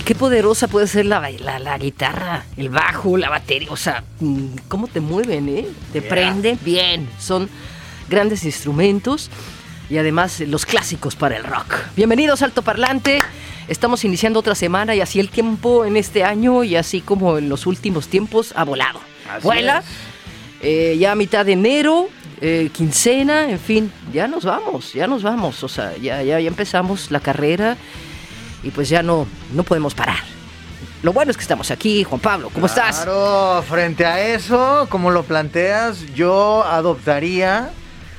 Poderosa puede ser la, la, guitarra, el bajo, la batería. O sea, mm, ¿cómo te mueven, eh? Te prende bien. Son grandes instrumentos y además los clásicos para el rock. Bienvenidos Alto Parlante. Estamos iniciando otra semana y así el tiempo en este año y así como en los últimos tiempos ha volado. Vuela. Eh, ya a mitad de enero, eh, quincena, en fin, ya nos vamos, ya nos vamos. O sea, ya, ya, ya empezamos la carrera y pues ya no, no podemos parar. Lo bueno es que estamos aquí, Juan Pablo, ¿cómo estás? Claro, frente a eso, como lo planteas, yo adoptaría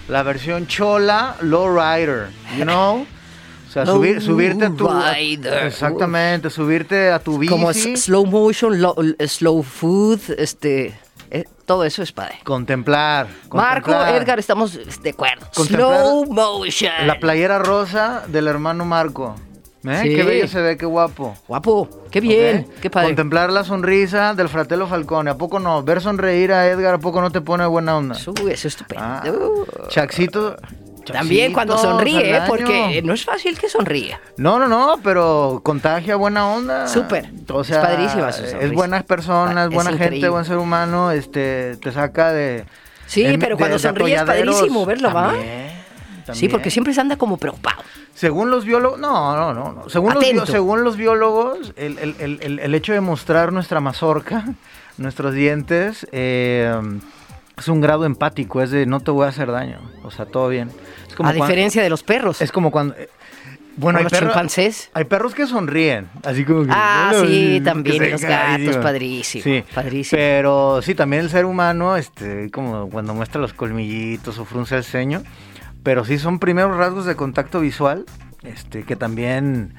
la versión chola low rider, you know? O sea, subir, subirte a tu rider. Exactamente, subirte a tu bici. Como slow motion, slow food, este eh, todo eso es padre. Contemplar, Marco, Edgar, estamos de acuerdo. Slow motion. La playera rosa del hermano Marco. ¿Eh? Qué bello se ve, qué guapo. Guapo, qué bien, qué padre. Contemplar la sonrisa del fratello Falcone, ¿a poco no? Ver sonreír a Edgar, ¿a poco no te pone buena onda? eso es estupendo. Ah, Chaxito, También cuando sonríe, porque no es fácil que sonríe. No, no, no, pero contagia buena onda. Súper. O sea, es padrísima Es buenas personas, buena gente, buen ser humano, este, te saca de... Sí, pero cuando sonríe es padrísimo verlo, ¿va? Sí, porque siempre se anda como preocupado. Según los biólogos, no, no, no. Según, los, según los biólogos, el, hecho de mostrar nuestra mazorca, nuestros dientes, eh, es un grado empático, es de no te voy a hacer daño, o sea, todo bien. a diferencia de los perros. Es como cuando... Eh, bueno, hay, perros, hay perros que sonríen, así como que... Ah, sí, también, los gatos, padrísimo, sí, padrísimo. Pero sí, también el ser humano, este, como cuando muestra los colmillitos o frunce el ceño, pero sí son primeros rasgos de contacto visual, este, que también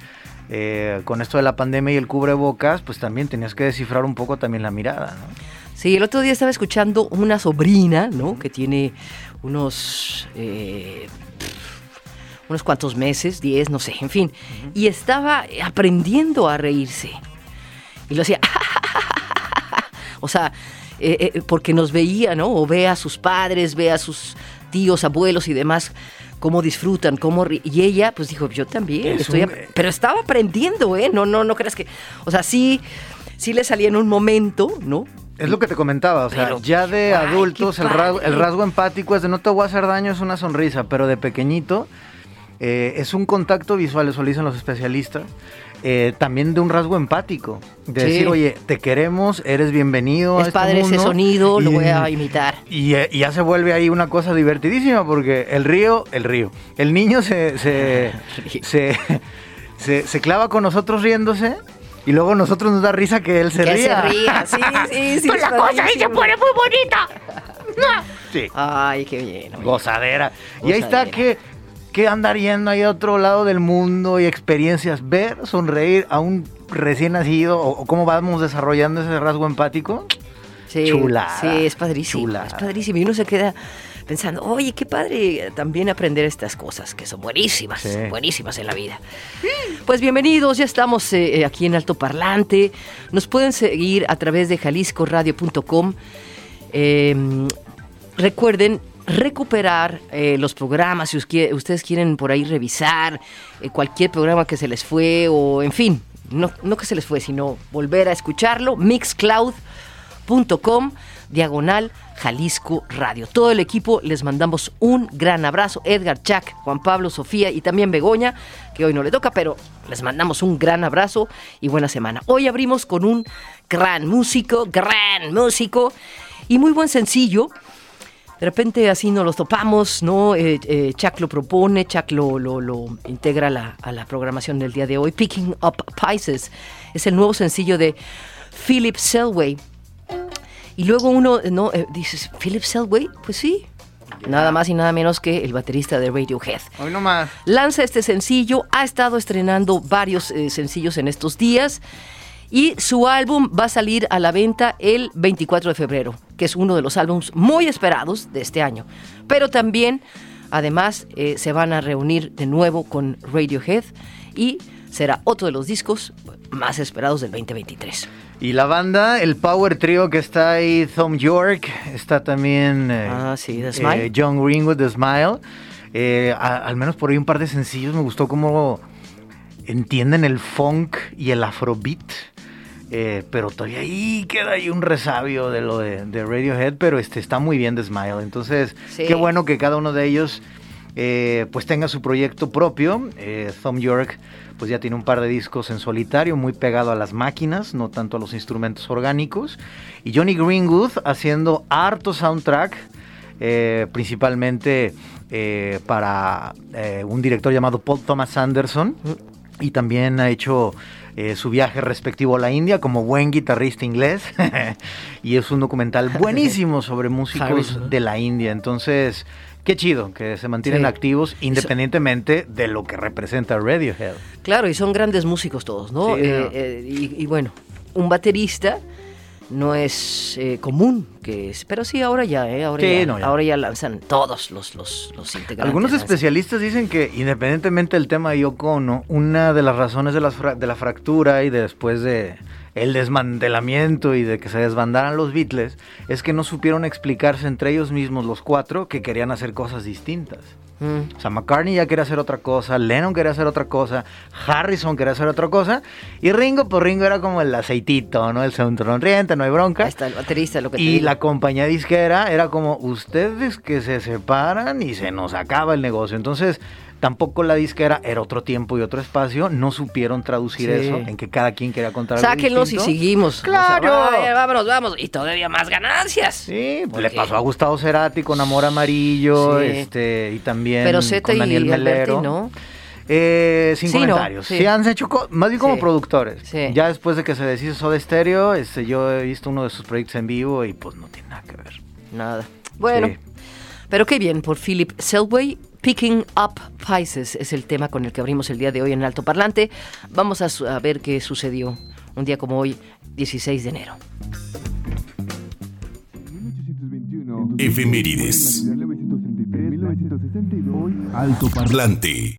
eh, con esto de la pandemia y el cubrebocas, pues también tenías que descifrar un poco también la mirada, ¿no? Sí, el otro día estaba escuchando una sobrina, ¿no? Que tiene unos... Eh, unos cuantos meses, 10, no sé, en fin. Y estaba aprendiendo a reírse. Y lo hacía... o sea, eh, porque nos veía, ¿no? O ve a sus padres, ve a sus tíos, abuelos y demás, cómo disfrutan, cómo... Y ella, pues dijo, yo también, estoy... Pero estaba aprendiendo, ¿eh? No, no, no creas que... O sea, sí, sí le salía en un momento, ¿no? Es lo que te comentaba, o sea, ya de adultos el rasgo, el rasgo empático es de no te voy a hacer daño, es una sonrisa, pero de pequeñito eh, es un contacto visual, eso lo dicen los especialistas, eh, también de un rasgo empático. De decir, oye, te queremos, eres bienvenido. Es a este padre ese sonido, lo voy a imitar. Eh, y, ya se vuelve ahí una cosa divertidísima porque el río, el río, el niño se, se, se, clava con nosotros riéndose. Y luego nosotros nos da risa que él se que ría. se ría, sí, sí, sí. Pues la cosa ahí se pone muy bonita. Sí. Ay, qué bien. Gozadera. Y ahí está que que andar yendo ahí a otro lado del mundo y experiencias, ver, sonreír a un recién nacido o, cómo vamos desarrollando ese rasgo empático. Sí, chula. Sí, es padrísimo. Es padrísimo. Y uno se queda pensando, oye, qué padre también aprender estas cosas, que son buenísimas, buenísimas en la vida. Pues bienvenidos, ya estamos eh, aquí en Alto Parlante. Nos pueden seguir a través de jaliscoradio.com. Em, recuerden, recuperar eh, los programas, si ustedes quieren por ahí revisar eh, cualquier programa que se les fue o en fin, no, no que se les fue, sino volver a escucharlo, mixcloud.com diagonal Jalisco Radio. Todo el equipo les mandamos un gran abrazo. Edgar, Chuck, Juan Pablo, Sofía y también Begoña, que hoy no le toca, pero les mandamos un gran abrazo y buena semana. Hoy abrimos con un gran músico, gran músico y muy buen sencillo. De repente así nos los topamos, ¿no? Eh, eh, Chuck lo propone, Chuck lo, lo, integra a la, a la programación del día de hoy. Picking Up Pisces es el nuevo sencillo de Philip Selway. Y luego uno, ¿no? Eh, dices, ¿Philip Selway? Pues sí. Nada más y nada menos que el baterista de Radiohead. Hoy nomás. Lanza este sencillo, ha estado estrenando varios eh, sencillos en estos días y su álbum va a salir a la venta el 24 de febrero, que es uno de los álbumes muy esperados de este año. Pero también, además, eh, se van a reunir de nuevo con Radiohead y será otro de los discos más esperados del 2023. Y la banda, el power trio que está ahí, Tom York, está también eh, ah, sí, The Smile. Eh, John Greenwood, The Smile. Eh, al menos por ahí un par de sencillos me gustó cómo entienden el funk y el afrobeat. Pero todavía ahí queda ahí un resabio de lo de, Radiohead, pero este está muy bien The Smile. Entonces, qué bueno que cada uno de ellos pues tenga su proyecto propio. Tom York pues ya tiene un par de discos en solitario, muy pegado a las máquinas, no tanto a los instrumentos orgánicos. Y Johnny Greenwood haciendo harto soundtrack, eh, principalmente eh, para eh, un director llamado Paul Thomas Anderson. Y también ha hecho su viaje respectivo a la India como buen guitarrista inglés. y es un documental buenísimo sobre músicos de la India. Entonces, Qué chido que se mantienen activos independientemente de lo que representa Radiohead. Claro, y son grandes músicos todos, ¿no? Eh, eh, y, bueno, un baterista no es eh, común que es, pero sí ahora ya, ¿eh? Ahora, ya, ahora ya lanzan todos los, los, los integrantes. Algunos especialistas dicen que independientemente del tema de Yoko una de las razones de la, de la fractura y después de el desmantelamiento y de que se desbandaran los Beatles es que no supieron explicarse entre ellos mismos los cuatro que querían hacer cosas distintas. Mm. O sea, McCartney ya quería hacer otra cosa, Lennon quería hacer otra cosa, Harrison quería hacer otra cosa, y Ringo, pues Ringo era como el aceitito, ¿no? El sonriente, no hay bronca. Ahí está el baterista, lo que Y la compañía disquera era como, ustedes que se separan y se nos acaba el negocio. Entonces, Tampoco la disquera era otro tiempo y otro espacio. No supieron traducir eso en que cada quien quería contar algo Sáquenlos y seguimos. ¡Claro! vámonos, vamos. Y todavía más ganancias. Sí, pues le pasó a Gustavo Cerati con Amor Amarillo este, y también Pero con Daniel Melero. ¿no? Eh, sin comentarios. Sí. han hecho más bien como productores. Ya después de que se deshizo de estéreo, este, yo he visto uno de sus proyectos en vivo y pues no tiene nada que ver. Nada. Bueno, pero qué bien por Philip Selway Picking Up Pisces es el tema con el que abrimos el día de hoy en Alto Parlante. Vamos a, ver qué sucedió un día como hoy, 16 de enero. Efemérides. Alto Parlante.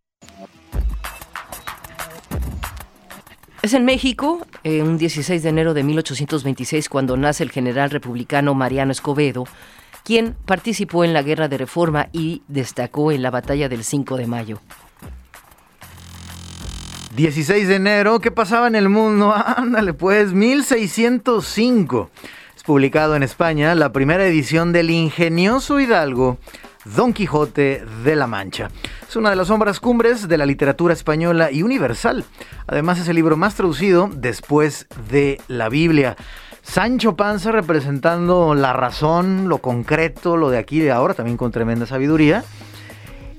Es en México, eh, un 16 de enero de 1826, cuando nace el general republicano Mariano Escobedo, quien participó en la Guerra de Reforma y destacó en la batalla del 5 de mayo. 16 de enero, ¿qué pasaba en el mundo? Ándale, pues 1605. Es publicado en España la primera edición del ingenioso Hidalgo, Don Quijote de la Mancha. Es una de las sombras cumbres de la literatura española y universal. Además es el libro más traducido después de la Biblia. Sancho Panza representando la razón, lo concreto, lo de aquí y de ahora, también con tremenda sabiduría.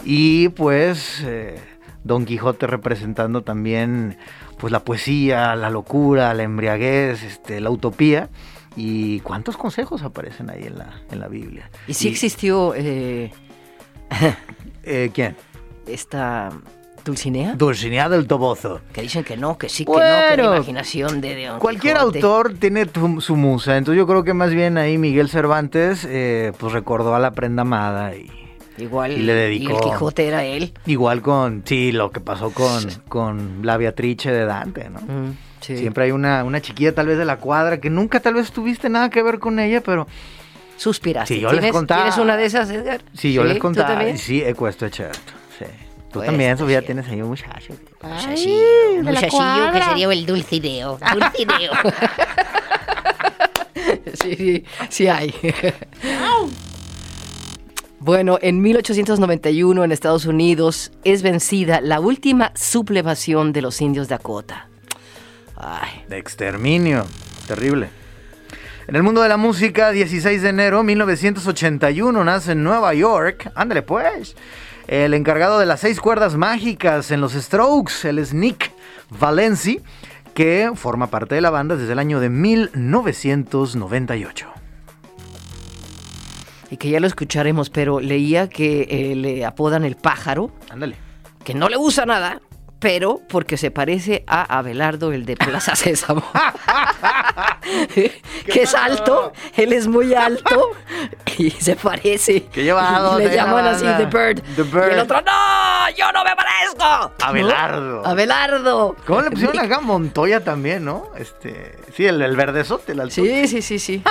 Y pues eh, Don Quijote representando también pues la poesía, la locura, la embriaguez, este, la utopía. ¿Y cuántos consejos aparecen ahí en la, en la Biblia? ¿Y si existió... Eh, eh, ¿Quién? Esta ¿Dulcinea? Dulcinea del Tobozo. Que dicen que no, que sí, que no, que la imaginación de, Cualquier autor tiene su musa, entonces yo creo que más bien ahí Miguel Cervantes eh, pues recordó a la prenda amada y... Igual, y le dedicó. Y el Quijote era él. Igual con, sí, lo que pasó con, con la Beatrice de Dante, ¿no? Mm, Siempre hay una, una chiquilla tal vez de la cuadra que nunca tal vez tuviste nada que ver con ella, pero suspiraste. Si yo les contaba, ¿Tienes una de esas, Edgar? Si yo les contaba, sí, esto es cierto. Sí. Tú pues, también, Sofía, tienes ahí un muchacho. Un muchachillo que sería el dulcineo. Dulcineo. sí, sí hay. Bueno, en 1891 en Estados Unidos es vencida la última sublevación de los indios de Dakota. Ay. De exterminio. Terrible. En el mundo de la música, 16 de enero de 1981 nace en Nueva York. Ándale pues. El encargado de las seis cuerdas mágicas en los Strokes, el es Nick Valenci, que forma parte de la banda desde el año de 1998 y que ya lo escucharemos, pero leía que eh, le apodan el pájaro. Ándale. Que no le usa nada, pero porque se parece a Abelardo, el de Plaza Sésamo. que es alto, él es muy alto y se parece. Que lleva Le llaman así The Bird. The Bird. Y el otro, ¡no! ¡Yo no me parezco! Abelardo. Abelardo. ¿Cómo le pusieron acá Montoya también, no? Este. Sí, el, el verdezote, el alto. Sí, sí, sí, sí.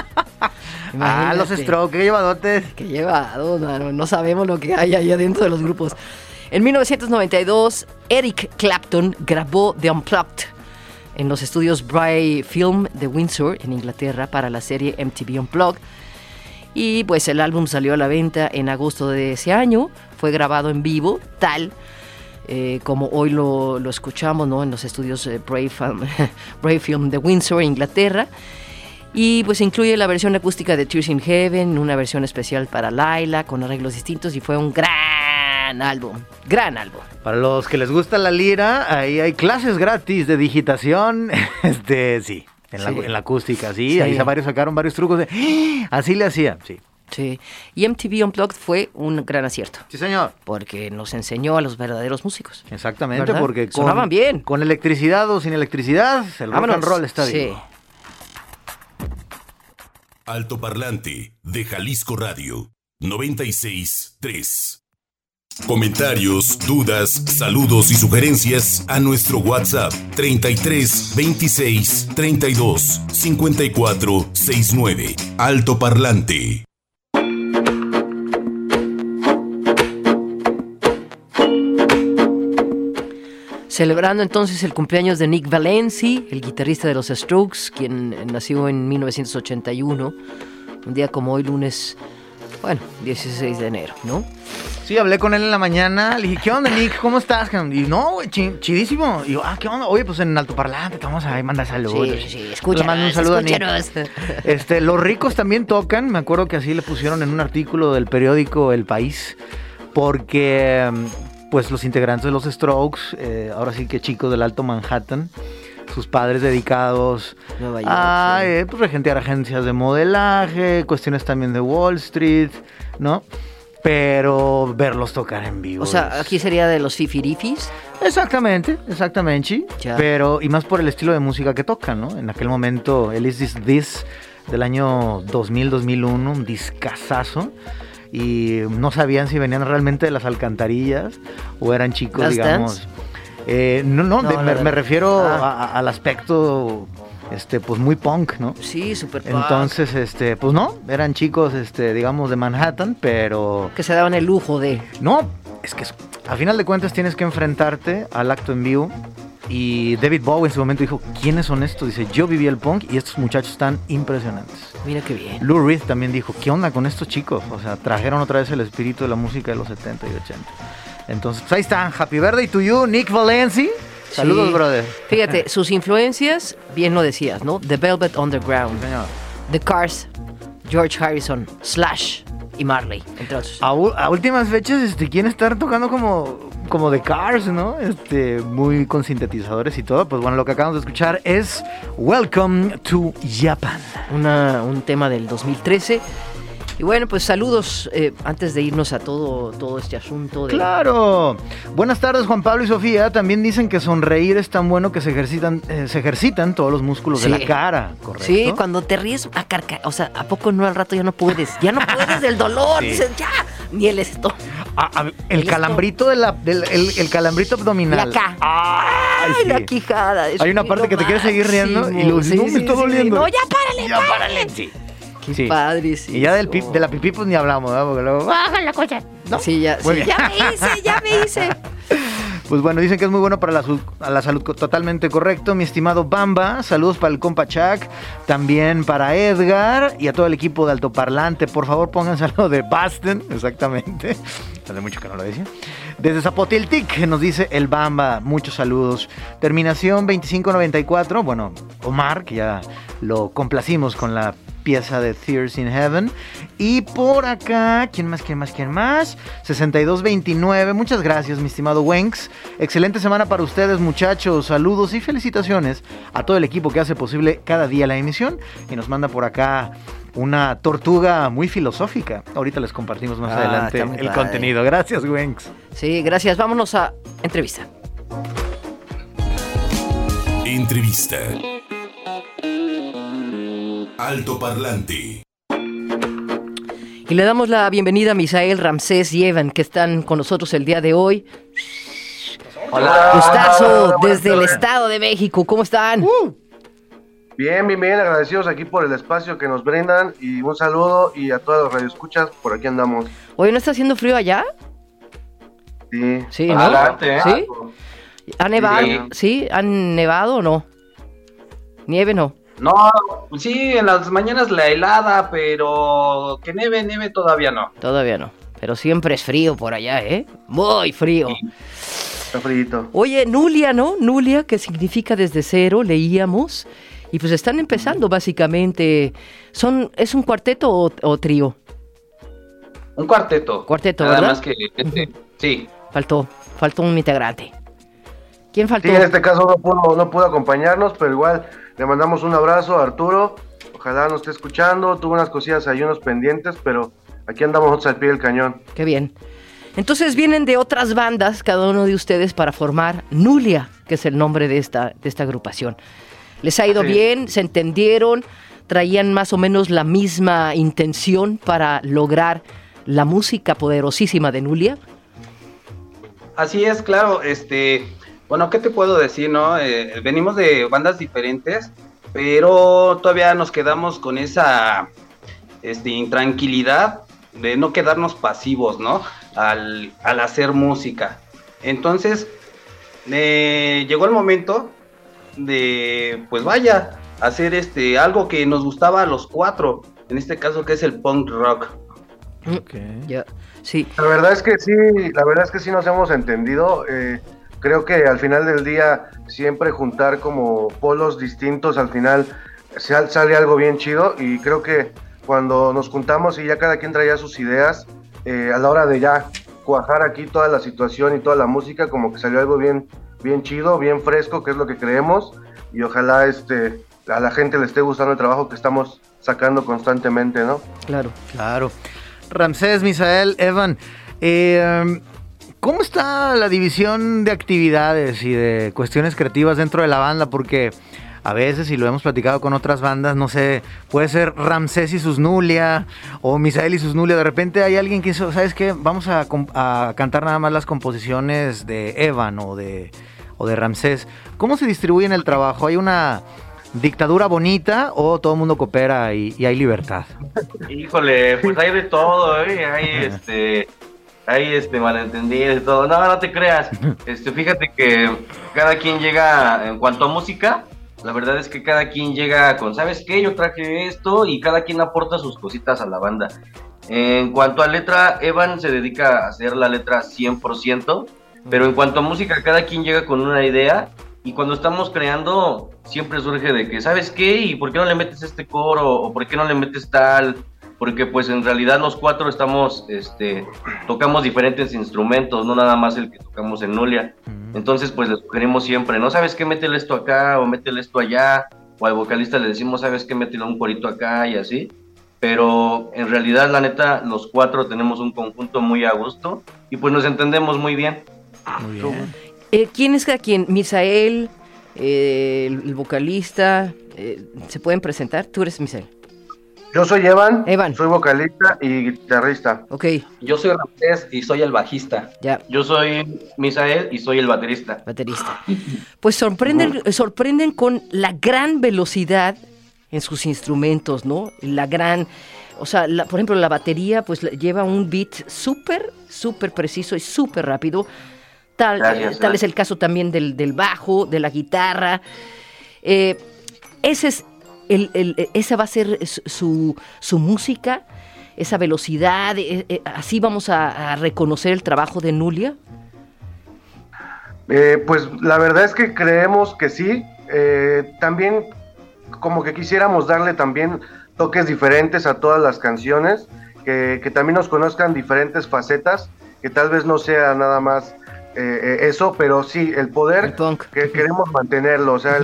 ah, los Strokes, qué llevadotes. Qué llevado, no, no sabemos lo que hay ahí adentro de los grupos. En 1992, Eric Clapton grabó The Unplugged en los estudios Bray Film de Windsor, en Inglaterra, para la serie MTV Unplugged. Y pues el álbum salió a la venta en agosto de ese año. Fue grabado en vivo, tal eh, como hoy lo, escuchamos ¿no? en los estudios eh, Bray, Film, de Windsor, Inglaterra. Y pues incluye la versión acústica de Tears in Heaven, una versión especial para Laila con arreglos distintos y fue un gran álbum, gran álbum. Para los que les gusta la lira, ahí hay clases gratis de digitación, este, sí, en, La, acústica, sí, ahí varios sacaron varios trucos de, ¡Ah! así le hacía, sí. Sí, y MTV Unplugged fue un gran acierto. Sí, señor. Porque nos enseñó a los verdaderos músicos. Exactamente, porque con, sonaban bien. Con electricidad o sin electricidad, el rock and roll está sí. Alto Parlante de Jalisco Radio 963. Comentarios, dudas, saludos y sugerencias a nuestro WhatsApp 33 26 32 54 69. Alto Parlante. Celebrando entonces el cumpleaños de Nick Valenci, el guitarrista de los Strokes, quien nació en 1981, un día como hoy, lunes, bueno, 16 de enero, ¿no? Sí, hablé con él en la mañana, le dije, ¿qué onda, Nick? ¿Cómo estás? Y no, güey, chidísimo. Y yo, ah, ¿qué onda? Oye, pues en altoparlante te vamos a mandar saludos. Sí, sí, escúchanos, mando un saludo A Nick. Este, los ricos también tocan, me acuerdo que así le pusieron en un artículo del periódico El País, porque pues los integrantes de los Strokes, eh, ahora sí que chicos del Alto Manhattan, sus padres dedicados a eh, pues, regentear agencias de modelaje, cuestiones también de Wall Street, ¿no? Pero verlos tocar en vivo. O sea, aquí sería de los fifirifis. Exactamente, exactamente. Pero, y más por el estilo de música que tocan, ¿no? En aquel momento, el Is This This del año 2000-2001, un discazazo y no sabían si venían realmente de las alcantarillas o eran chicos, digamos. Eh, no, no, me, refiero ah. al aspecto este pues muy punk, ¿no? Sí, súper punk. Entonces, este, pues no, eran chicos este digamos de Manhattan, pero que se daban el lujo de No, es que a final de cuentas tienes que enfrentarte al acto en vivo y David Bowie en su momento dijo, ¿quiénes son estos? Dice, yo viví el punk y estos muchachos están impresionantes. Mira qué bien. Lou Reed también dijo, ¿qué onda con estos chicos? O sea, trajeron otra vez el espíritu de la música de los 70 y 80. Entonces, pues ahí están. Happy birthday to you, Nick Valenci. Saludos, brother. Fíjate, sus influencias, bien lo decías, ¿no? The Velvet Underground, The Cars, George Harrison, Slash y Marley, entre otros. A, últimas fechas, este, quieren estar tocando como como de Cars, ¿no? Este, muy con sintetizadores y todo. Pues bueno, lo que acabamos de escuchar es Welcome to Japan. un tema del 2013. Y bueno, pues saludos eh, antes de irnos a todo, todo este asunto. Claro. Buenas tardes, Juan Pablo y Sofía. También dicen que sonreír es tan bueno que se ejercitan, eh, se ejercitan todos los músculos de la cara, ¿correcto? Sí, cuando te ríes a carca, o sea, ¿a poco no al rato ya no puedes? Ya no puedes del dolor. Dices, ya, ni el esto. el, calambrito de la, del, el, calambrito abdominal. Y acá. Ay, la quijada. Hay una parte que te quieres seguir riendo y sí, no, me está doliendo. No, ya párale, ya párale. Sí. Qué padre, sí. Y ya del de la pipí pues ni hablamos, ¿no? Porque luego... Baja la cocha. ¿No? Sí, ya, sí, ya me hice, ya me hice. Pues bueno, dicen que es muy bueno para la, la salud, totalmente correcto. Mi estimado Bamba, saludos para el compa Chuck, también para Edgar y a todo el equipo de altoparlante. Por favor, pónganse algo de Basten, exactamente. Hace mucho que no lo decía. Desde Zapotiltic nos dice el Bamba, muchos saludos. Terminación 2594, bueno, Omar, que ya lo complacimos con la pieza de Tears in Heaven. Y por acá, ¿quién más, quién más, quién más? 6229, muchas gracias, mi estimado Wenks. Excelente semana para ustedes, muchachos. Saludos y felicitaciones a todo el equipo que hace posible cada día la emisión. Y nos manda por acá una tortuga muy filosófica. Ahorita les compartimos más ah, adelante el contenido. Gracias, Wenks. Sí, gracias. Vámonos a entrevista. Entrevista. Alto Parlante. Y le damos la bienvenida a Misael, Ramsés y Evan, que están con nosotros el día de hoy. Hola. Gustazo, desde el Estado de México. ¿Cómo están? Uh. Bien, bien, bien, agradecidos aquí por el espacio que nos brindan y un saludo y a todos los radioescuchas, por aquí andamos. Oye, ¿no está haciendo frío allá? Sí. Sí, ¿no? Adelante, ¿eh? ¿Sí? ¿Ha nevado? Sí. ¿Han nevado o no? ¿Nieve no? No, sí, en las mañanas la helada, pero que nieve, nieve todavía no. Todavía no. Pero siempre es frío por allá, ¿eh? Muy frío. Está frío. Oye, Nulia, ¿no? Nulia, que significa desde cero, leíamos. Y pues están empezando básicamente. Son, ¿Es un cuarteto o, trío? Un cuarteto. Cuarteto, Nada más que este, sí. Faltó, faltó un integrante. ¿Quién faltó? Sí, en este caso no pudo, no pudo acompañarnos, pero igual le mandamos un abrazo a Arturo. Ojalá nos esté escuchando. Tuvo unas cosillas ahí, unos pendientes, pero aquí andamos nosotros al pie del cañón. Qué bien. Entonces vienen de otras bandas, cada uno de ustedes, para formar Nulia, que es el nombre de esta, de esta agrupación. ¿Les ha ido bien? ¿Se entendieron? ¿Traían más o menos la misma intención para lograr la música poderosísima de Nulia? Así es, claro. Este, bueno, ¿qué te puedo decir, no? Eh, venimos de bandas diferentes, pero todavía nos quedamos con esa este, intranquilidad de no quedarnos pasivos, ¿no? Al, hacer música. Entonces, eh, llegó el momento de, pues vaya, hacer este, algo que nos gustaba a los cuatro, en este caso que es el punk rock. Okay. Ya, sí. La verdad es que sí, la verdad es que sí nos hemos entendido. Eh, creo que al final del día siempre juntar como polos distintos, al final sale algo bien chido y creo que cuando nos juntamos y ya cada quien traía sus ideas, eh, a la hora de ya cuajar aquí toda la situación y toda la música, como que salió algo bien, bien chido, bien fresco, que es lo que creemos y ojalá este, a la gente le esté gustando el trabajo que estamos sacando constantemente, ¿no? Claro, claro. Ramsés, Misael, Evan, eh, ¿Cómo está la división de actividades y de cuestiones creativas dentro de la banda? Porque a veces, y lo hemos platicado con otras bandas, no sé, puede ser Ramsés y sus Nulia o Misael y sus Nulia. De repente hay alguien que hizo, ¿sabes qué? Vamos a, cantar nada más las composiciones de Evan o de, o de Ramsés. ¿Cómo se distribuye en el trabajo? ¿Hay una dictadura bonita o todo el mundo coopera y, y hay libertad? Híjole, pues hay de todo, ¿eh? Hay este hay este malentendidos y todo. No, no te creas. Este, fíjate que cada quien llega en cuanto a música, la verdad es que cada quien llega con, ¿sabes qué? Yo traje esto y cada quien aporta sus cositas a la banda. En cuanto a letra, Evan se dedica a hacer la letra 100%, pero en cuanto a música, cada quien llega con una idea y cuando estamos creando, siempre surge de que, ¿sabes qué? ¿Y por qué no le metes este coro? ¿O por qué no le metes tal? Porque pues en realidad los cuatro estamos, este, tocamos diferentes instrumentos, no nada más el que tocamos en Nulia. Entonces pues le sugerimos siempre, no sabes qué, métele esto acá o métele esto allá, o al vocalista le decimos, sabes qué, métele un corito acá y así. Pero en realidad la neta, los cuatro tenemos un conjunto muy a gusto y pues nos entendemos muy bien. Muy bien. Eh, ¿Quién es quién? Misael, eh, el, vocalista, eh, ¿se pueden presentar? Tú eres Misael. Yo soy Evan, Evan, soy vocalista y guitarrista. Ok. Yo soy Ramsés y soy el bajista. Ya. Yo soy Misael y soy el baterista. Baterista. Pues sorprenden, sorprenden con la gran velocidad en sus instrumentos, ¿no? La gran, o sea, por ejemplo, la batería pues lleva un beat súper, súper preciso y súper rápido. Tal, tal es el caso también del, del bajo, de la guitarra. ese es el, esa va a ser su, su música, esa velocidad, así vamos a, reconocer el trabajo de Nulia. pues la verdad es que creemos que sí. también como que quisiéramos darle también toques diferentes a todas las canciones, que, también nos conozcan diferentes facetas, que tal vez no sea nada más eh, eh, eso, pero sí, el poder que queremos mantenerlo, o sea,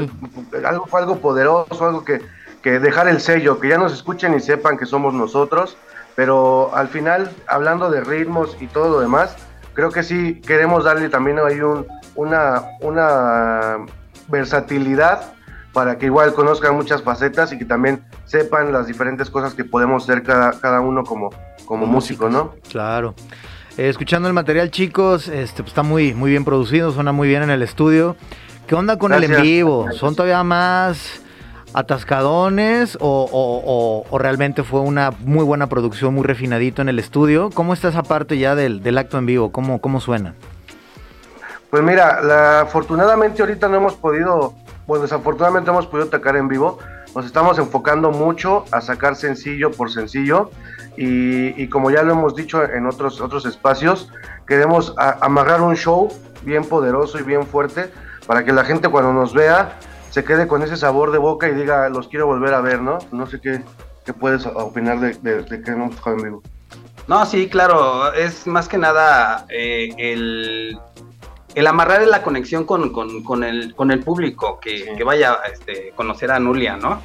algo, algo poderoso, algo que, que dejar el sello, que ya nos escuchen y sepan que somos nosotros, pero al final, hablando de ritmos y todo lo demás, creo que sí queremos darle también ahí un, una, una versatilidad para que igual conozcan muchas facetas y que también sepan las diferentes cosas que podemos hacer cada, cada uno como, como músico, ¿no? Claro. Eh, escuchando el material, chicos, este, pues, está muy, muy bien producido, suena muy bien en el estudio. ¿Qué onda con el en vivo? ¿Son todavía más atascadones o, realmente fue una muy buena producción, muy refinadito en el estudio? ¿Cómo está esa parte ya del, del acto en vivo? ¿Cómo, cómo suena? Pues mira, la, afortunadamente ahorita no hemos podido pues desafortunadamente hemos podido tocar en vivo. Nos estamos enfocando mucho a sacar sencillo por sencillo y, como ya lo hemos dicho en otros, otros espacios, queremos amarrar un show bien poderoso y bien fuerte para que la gente cuando nos vea se quede con ese sabor de boca y diga, los quiero volver a ver, ¿no? No sé qué, qué puedes opinar de, de, que hemos tocado en vivo. No, sí, claro, es más que nada eh, el el amarrar la conexión con, el, con el público, que, vaya a este, conocer a Nulia, ¿no?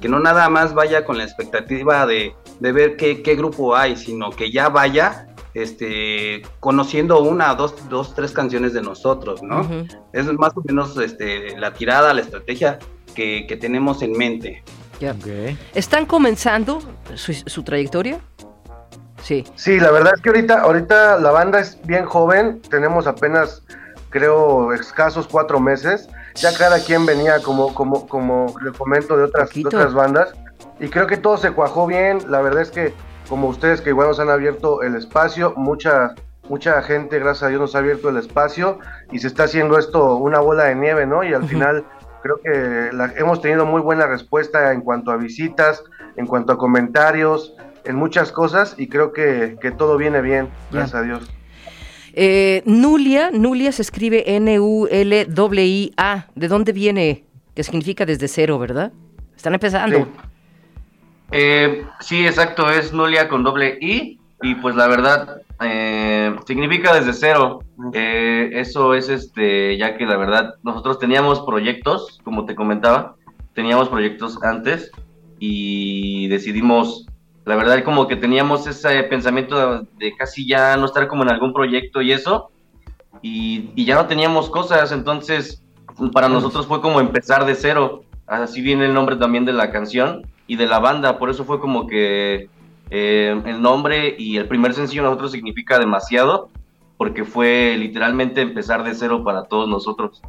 Que no nada más vaya con la expectativa de, ver qué, grupo hay, sino que ya vaya este, conociendo una, dos, dos, tres canciones de nosotros, ¿no? Es más o menos este, la tirada, la estrategia que, tenemos en mente. ¿Están comenzando su, su trayectoria? Sí. Sí, la verdad es que ahorita, ahorita la banda es bien joven, tenemos apenas creo, escasos cuatro meses. Ya cada quien venía, como, como, como le comento, de otras, otras bandas. Y creo que todo se cuajó bien. La verdad es que, como ustedes que igual nos han abierto el espacio, mucha, mucha gente, gracias a Dios, nos ha abierto el espacio y se está haciendo esto una bola de nieve, ¿no? Y al final creo que hemos tenido muy buena respuesta en cuanto a visitas, en cuanto a comentarios, en muchas cosas y creo que, que todo viene bien, gracias a Dios. Eh, Nulia, Nulia se escribe N-U-L-I-A. ¿De dónde viene? Que significa desde cero, ¿verdad? Están empezando. Sí. Eh, exacto, es Nulia con doble I. Y pues la verdad, eh, significa desde cero. Eh, eso es este, ya que la verdad, nosotros teníamos proyectos, como te comentaba, teníamos proyectos antes y decidimos la verdad como que teníamos ese pensamiento de, casi ya no estar como en algún proyecto y eso, y, ya no teníamos cosas, entonces para nosotros fue como empezar de cero, así viene el nombre también de la canción y de la banda, por eso fue como que eh, el nombre y el primer sencillo nosotros significa demasiado, porque fue literalmente empezar de cero para todos nosotros.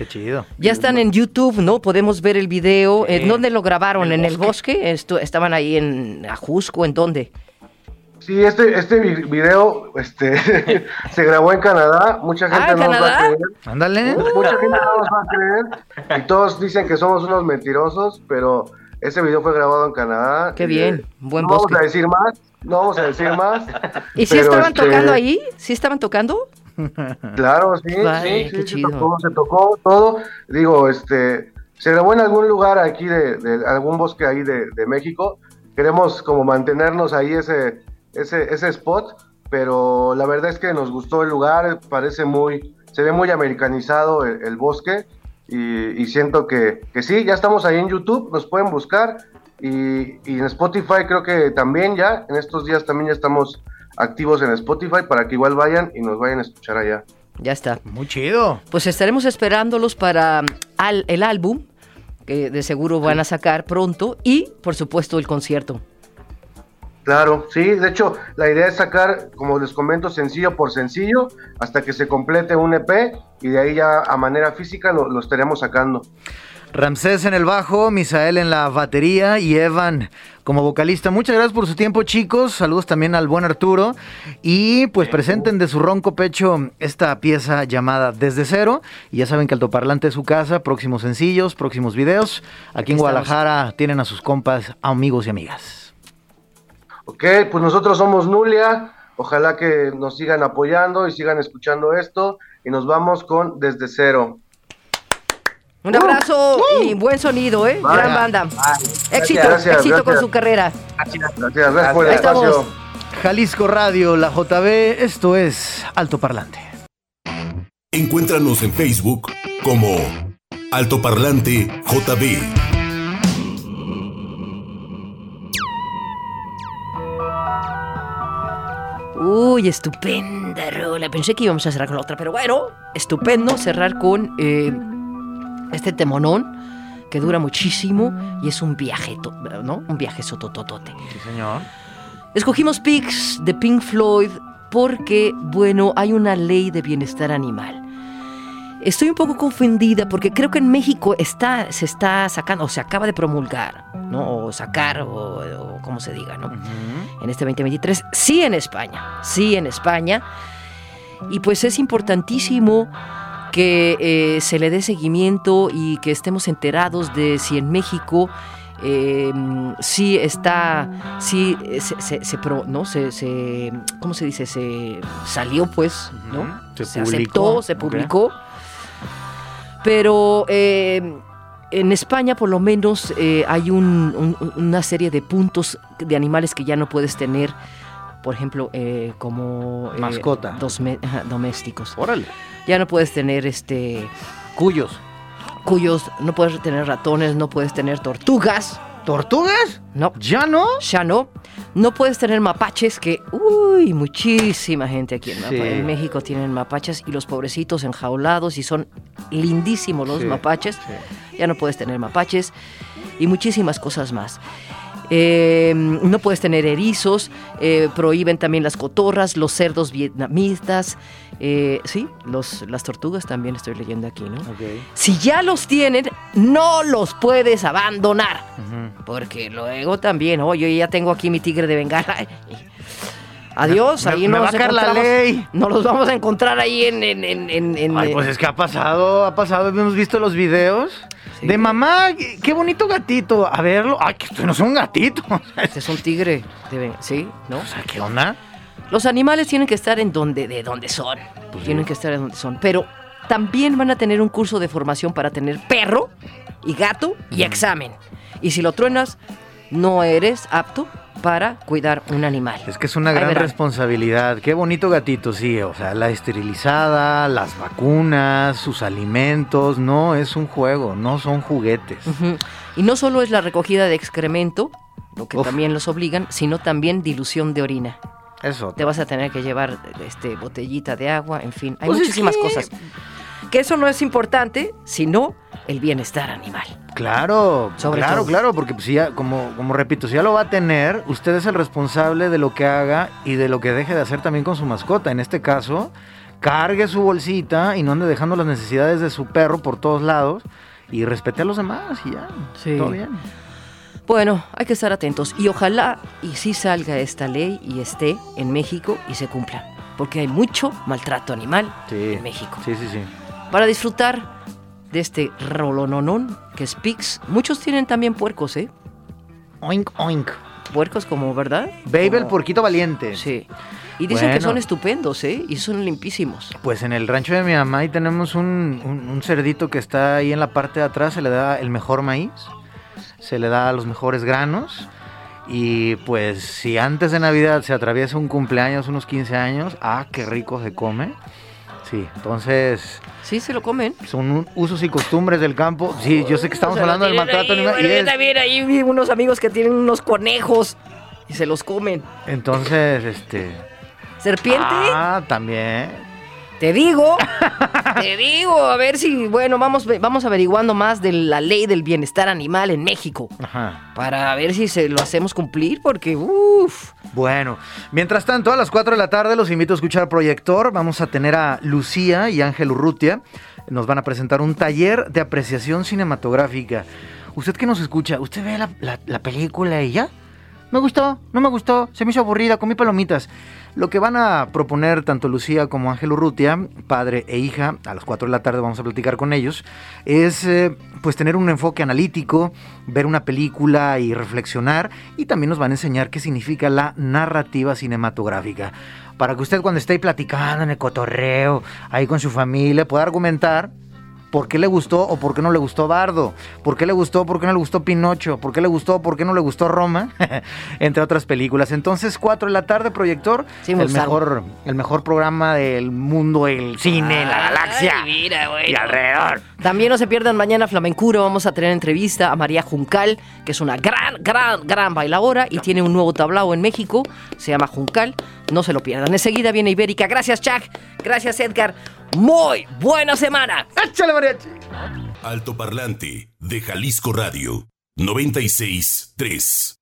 Qué chido. Ya están en YouTube, ¿no? Podemos ver el video. ¿En dónde lo grabaron? ¿En el bosque? ¿Estaban ahí en Ajusco? ¿En dónde? Sí, este, este video este, se grabó en Canadá. Mucha gente ah, no nos va a creer. Ándale. Mucha gente no nos va a creer. Y todos dicen que somos unos mentirosos, pero ese video fue grabado en Canadá. Qué bien, buen no vamos a decir más, no vamos a decir más. ¿Y si estaban este, tocando ahí? ¿Sí estaban tocando? Claro, sí, sí, sí, se tocó, todo. Digo, este, se grabó en algún lugar aquí de, algún bosque ahí de, México. Queremos como mantenernos ahí ese, ese, ese spot, pero la verdad es que nos gustó el lugar, parece muy, se ve muy americanizado el, bosque y, siento que, que, sí, ya estamos ahí en YouTube, nos pueden buscar y, y en Spotify creo que también ya, en estos días también ya estamos activos en Spotify para que igual vayan y nos vayan a escuchar allá. Ya está. Muy chido. Pues estaremos esperándolos para el álbum, que de seguro van a sacar pronto, y por supuesto el concierto. Claro, sí, de hecho la idea es sacar, como les comento, sencillo por sencillo, hasta que se complete un EP y de ahí ya a manera física lo, lo estaremos sacando. Ramsés en el bajo, Misael en la batería y Evan como vocalista. Muchas gracias por su tiempo, chicos. Saludos también al buen Arturo. Y pues presenten de su ronco pecho esta pieza llamada Desde Cero. Y ya saben que Altoparlante es su casa, próximos sencillos, próximos videos. Aquí, en Guadalajara tienen a sus compas, amigos y amigas. Ok, pues nosotros somos Nulia. Ojalá que nos sigan apoyando y sigan escuchando esto. Y nos vamos con Desde Cero. Un abrazo y buen sonido, ¿eh? Gran banda. éxito, éxito con su carrera. Gracias, gracias, por el espacio. Jalisco Radio, la JB, esto es Alto Parlante. Encuéntranos en Facebook como Alto Parlante JB. Uy, estupenda rola. Pensé que íbamos a cerrar con la otra, pero bueno, estupendo cerrar con eh, este temonón que dura muchísimo y es un viaje, ¿no? Un viaje sotototote. Sí, señor. Escogimos Pigs de Pink Floyd porque, bueno, hay una ley de bienestar animal. Estoy un poco confundida porque creo que en México está, se está sacando, o se acaba de promulgar, ¿no? O sacar, o, como se diga, ¿no? En este 2023. Sí en España, sí en España. Y pues es importantísimo que eh, se le dé seguimiento y que estemos enterados de si en México eh, sí está, sí se, se, ¿no? Se, ¿cómo se dice? Se salió pues, ¿no? Se, aceptó, se publicó. Pero eh, en España por lo menos hay una serie de puntos de animales que ya no puedes tener por ejemplo, eh, como... Eh, Mascota. Dos domésticos. Órale. Ya no puedes tener este... Cuyos. Cuyos, no puedes tener ratones, no puedes tener tortugas. ¿Tortugas? No. ¿Ya no? Ya no. No puedes tener mapaches, que, uy, muchísima gente aquí en, México tienen mapaches y los pobrecitos enjaulados y son lindísimos los mapaches. Ya no puedes tener mapaches y muchísimas cosas más. Eh, no puedes tener erizos, eh, prohíben también las cotorras, los cerdos vietnamitas, eh, sí, los, las tortugas también estoy leyendo aquí, ¿no? Si ya los tienen, no los puedes abandonar, porque luego también, oye, ya tengo aquí mi tigre de bengala. Adiós, ahí no nos la ley. No los vamos a encontrar ahí en... en, en, Ay, pues es que ha pasado, ha pasado, hemos visto los videos. De mamá, qué bonito gatito. A verlo. Ay, que esto no es un gatito. Este es un tigre. sí, ¿no? O sea, ¿qué onda? Los animales tienen que estar en donde, de donde son. Pues tienen que estar en donde son. Pero también van a tener un curso de formación para tener perro y gato y examen. Y si lo truenas, no eres apto para cuidar un animal. Es que es una gran responsabilidad. Qué bonito gatito, sí. O sea, la esterilizada, las vacunas, sus alimentos. No es un juego, no son juguetes. Y no solo es la recogida de excremento, lo que también los obligan, sino también dilución de orina. Eso. Te vas a tener que llevar este, botellita de agua, en fin. Hay pues muchísimas cosas que eso no es importante, sino el bienestar animal. Claro, claro, claro, porque pues, ya, como, como repito, si ya lo va a tener, usted es el responsable de lo que haga y de lo que deje de hacer también con su mascota. En este caso, cargue su bolsita y no ande dejando las necesidades de su perro por todos lados y respete a los demás y ya. Sí. Todo bien. Bueno, hay que estar atentos y ojalá y sí salga esta ley y esté en México y se cumpla, porque hay mucho maltrato animal en México. Sí, sí, sí para disfrutar de este rolononón que es Pix. Muchos tienen también puercos, ¿eh? Oink, oink. Puercos como, ¿verdad? Baby el puerquito valiente. Sí. Y dicen que son estupendos, ¿eh? Y son limpísimos. Pues en el rancho de mi mamá ahí tenemos un, un, cerdito que está ahí en la parte de atrás, se le da el mejor maíz, se le da los mejores granos. Y pues si antes de Navidad se atraviesa un cumpleaños, unos 15 años, ah, qué rico se come. Sí, entonces Sí, se lo comen. Son usos y costumbres del campo. Sí, yo sé que estamos hablando del maltrato animal. Y también ahí vi unos amigos que tienen unos conejos y se los comen. Entonces, este... ¿Serpiente? Ah, también. Te digo, te digo, a ver si, bueno, vamos, vamos averiguando más de la ley del bienestar animal en México. Ajá. Para ver si se lo hacemos cumplir, porque, uff. Bueno, mientras tanto, a las 4 de la tarde los invito a escuchar Proyector. Vamos a tener a Lucía y Ángel Urrutia nos van a presentar un taller de apreciación cinematográfica. Usted que nos escucha, ¿usted ve la, película y ya? Me gustó, no me gustó, se me hizo aburrida, comí palomitas. Lo que van a proponer tanto Lucía como Ángel Urrutia, padre e hija, a las 4 de la tarde vamos a platicar con ellos, es eh, pues tener un enfoque analítico, ver una película y reflexionar y también nos van a enseñar qué significa la narrativa cinematográfica. Para que usted cuando esté platicando en el cotorreo, ahí con su familia, pueda argumentar por qué le gustó o por qué no le gustó Bardo, por qué le gustó, por qué no le gustó Pinocho, por qué le gustó, por qué no le gustó Roma, entre otras películas. Entonces, 4 de la tarde, proyector, el mejor, el mejor programa del mundo, el cine, la galaxia y alrededor. También no se pierdan mañana Flamencuro, vamos a tener entrevista a María Juncal, que es una gran, gran, gran bailadora y tiene un nuevo tablao en México, se llama Juncal, no se lo pierdan. Enseguida viene Ibérica. Gracias, Chuck. Gracias, Edgar. Muy buena semana. ¡Échale, mariachi! Alto Parlante de Jalisco Radio 96 3.